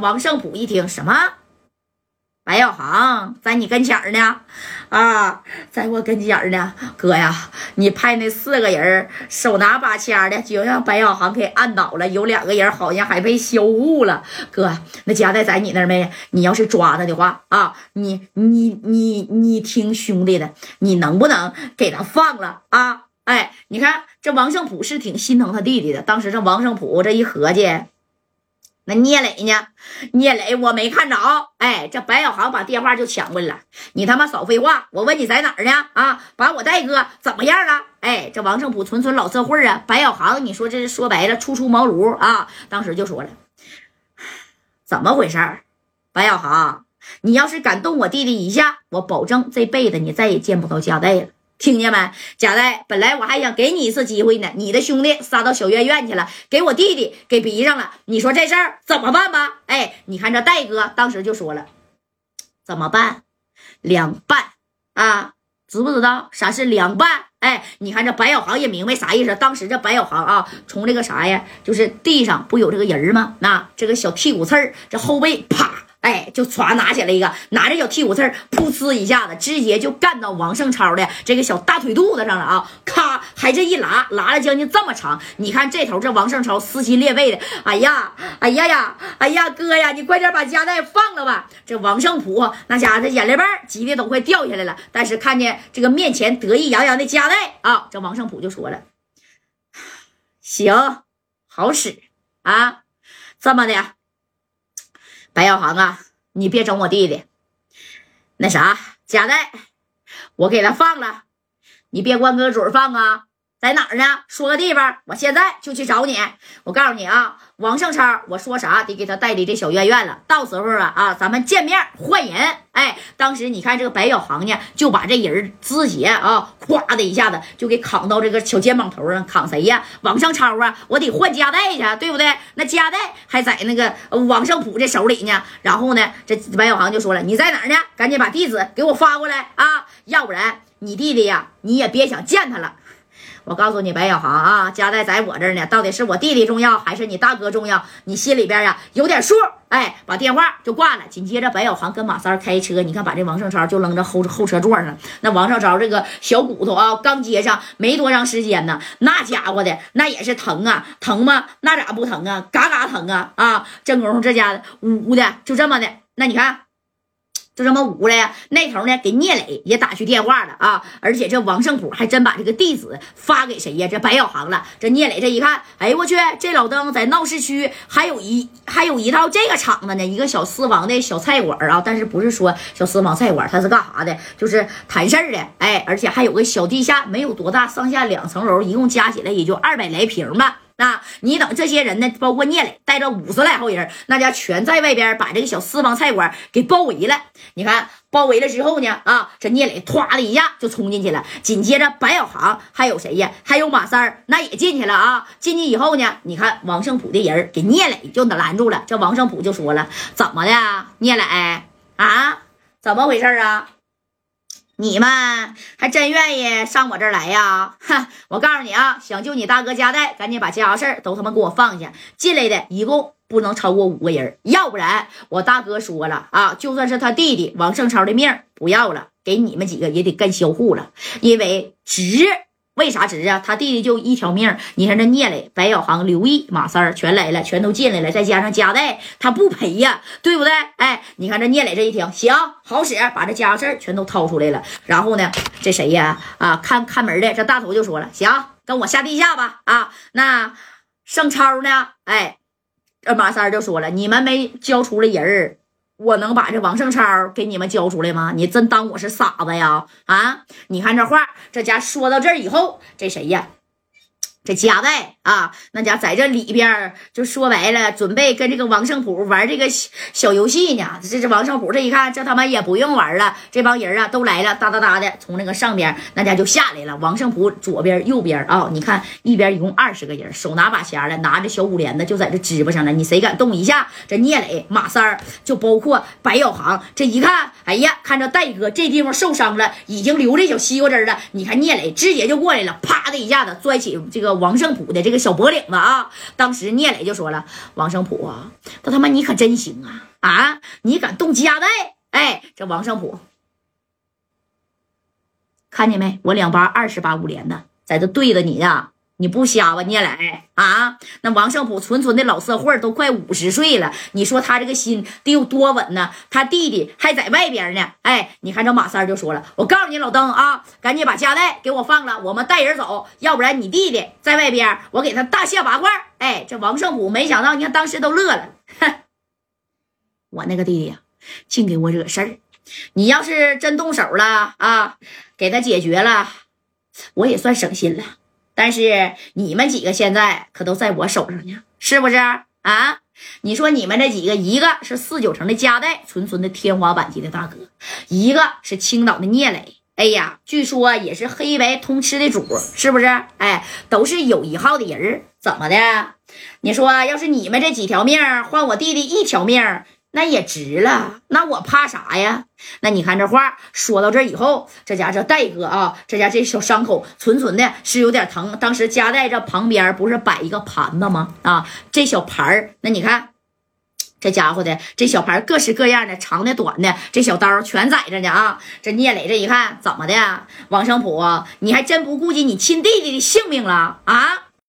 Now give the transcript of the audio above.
王胜普一听什么？白小航在你跟前呢，啊，在我跟前呢，哥呀，你派那四个人手拿把掐的，就让白小航给按倒了，有两个人好像还被销户了。哥，那夹带在你那儿没？你要是抓他的话啊，你你你你听兄弟的，你能不能给他放了啊？哎，你看这王胜普是挺心疼他弟弟的。当时这王胜普这一合计。那聂磊呢？聂磊我没看着。哎，这白小航把电话就抢过来了。你他妈少废话！我问你在哪儿呢？啊，把我戴哥怎么样了？哎，这王胜普纯纯老社会啊。白小航，你说这是说白了，初出茅庐啊。当时就说了，怎么回事儿？白小航，你要是敢动我弟弟一下，我保证这辈子你再也见不到家带了。听见没，贾代？本来我还想给你一次机会呢，你的兄弟杀到小院院去了，给我弟弟给逼上了，你说这事儿怎么办吧？哎，你看这戴哥当时就说了，怎么办？凉拌啊，知不知道啥是凉拌？哎，你看这白小航也明白啥意思。当时这白小航啊，从这个啥呀，就是地上不有这个人吗？那这个小剔骨刺儿，这后背啪。哎，就歘拿起来一个，拿着小剔骨刺儿，噗呲一下子，直接就干到王胜超的这个小大腿肚子上了啊！咔，还这一拉，拉了将近这么长。你看这头，这王胜超撕心裂肺的，哎呀，哎呀呀，哎呀，哥呀，你快点把夹带放了吧！这王胜普那家伙眼泪瓣急的都快掉下来了。但是看见这个面前得意洋洋的夹带啊，这王胜普就说了：“行，好使啊，这么的。”白小航啊，你别整我弟弟。那啥，贾代，我给他放了，你别光搁嘴放啊。在哪儿呢？说个地方，我现在就去找你。我告诉你啊，王胜超，我说啥得给他带离这小院院了。到时候啊啊，咱们见面换人。哎，当时你看这个白小航呢，就把这人肢解啊，咵的一下子就给扛到这个小肩膀头上，扛谁呀？王胜超啊，我得换夹带去，对不对？那夹带还在那个王胜普这手里呢。然后呢，这白小航就说了：“你在哪儿呢？赶紧把地址给我发过来啊，要不然你弟弟呀，你也别想见他了。”我告诉你，白小航啊，家带在我这儿呢，到底是我弟弟重要还是你大哥重要？你心里边呀有点数。哎，把电话就挂了。紧接着，白小航跟马三开车，你看把这王胜超就扔在后后车座上。那王胜超这个小骨头啊，刚接上没多长时间呢，那家伙的那也是疼啊，疼吗？那咋不疼啊？嘎嘎疼啊！啊，正功夫这家的呜的就这么的。那你看。就这么捂了呀，那头呢给聂磊也打去电话了啊，而且这王胜普还真把这个地址发给谁呀？这白小航了。这聂磊这一看，哎我去，这老登在闹市区还有一还有一套这个厂子呢，一个小私房的小菜馆啊，但是不是说小私房菜馆，他是干啥的？就是谈事儿的，哎，而且还有个小地下，没有多大，上下两层楼，一共加起来也就二百来平吧。那你等这些人呢，包括聂磊带着五十来号人，那家全在外边把这个小私房菜馆给包围了。你看包围了之后呢，啊，这聂磊唰的一下就冲进去了。紧接着白小航还有谁呀？还有马三儿，那也进去了啊。进去以后呢，你看王胜普的人给聂磊就拦住了。这王胜普就说了：“怎么的，聂磊啊？怎么回事啊？”你们还真愿意上我这儿来呀？哼！我告诉你啊，想救你大哥家带，赶紧把家事儿都他妈给我放下。进来的一共不能超过五个人，要不然我大哥说了啊，就算是他弟弟王胜超的命不要了，给你们几个也得干销户了，因为值。为啥值啊？他弟弟就一条命。你看这聂磊、白小航、刘毅、马三儿全来了，全都进来了，再加上加代，他不赔呀，对不对？哎，你看这聂磊这一听，行，好使，把这家事儿全都掏出来了。然后呢，这谁呀？啊，看看门的这大头就说了，行，跟我下地下吧。啊，那盛超呢？哎，这马三就说了，你们没交出来人儿。我能把这王胜超给你们交出来吗？你真当我是傻子呀？啊！你看这话，这家说到这儿以后，这谁呀？这夹带啊，那家在这里边就说白了，准备跟这个王胜普玩这个小游戏呢。这这王胜普这一看，这他妈也不用玩了，这帮人啊都来了，哒哒哒的从那个上边那家就下来了。王胜普左边右边啊，你看一边一共二十个人，手拿把掐的，拿着小五连子就在这支巴上了。你谁敢动一下？这聂磊、马三儿，就包括白小航，这一看，哎呀，看着戴哥这地方受伤了，已经流这小西瓜汁了。你看聂磊直接就过来了，啪的一下子拽起这个。王胜普的这个小脖领子啊。当时聂磊就说了：“王胜普啊，他他妈你可真行啊啊！你敢动鸡鸭蛋？哎，这王胜普，看见没？我两八二十八五连的，在这对着你呢。”你不瞎吧，聂磊啊？那王胜普纯纯的老社会都快五十岁了，你说他这个心得有多稳呢？他弟弟还在外边呢。哎，你看这马三就说了，我告诉你老登啊，赶紧把家带给我放了，我们带人走，要不然你弟弟在外边，我给他大卸八块。哎，这王胜普没想到，你看当时都乐了，我那个弟弟呀，净给我惹事儿。你要是真动手了啊，给他解决了，我也算省心了。但是你们几个现在可都在我手上呢，是不是啊？你说你们这几个，一个是四九城的加代，纯纯的天花板级的大哥；一个是青岛的聂磊，哎呀，据说也是黑白通吃的主，是不是？哎，都是有一号的人怎么的？你说要是你们这几条命换我弟弟一条命？那也值了，那我怕啥呀？那你看这话说到这以后，这家这戴哥啊，这家这小伤口纯纯的是有点疼。当时夹带这旁边不是摆一个盘子吗？啊，这小盘儿，那你看这家伙的这小盘各式各样的，长的短的，这小刀全在着呢啊！这聂磊这一看怎么的？王胜普，你还真不顾及你亲弟弟的性命了啊？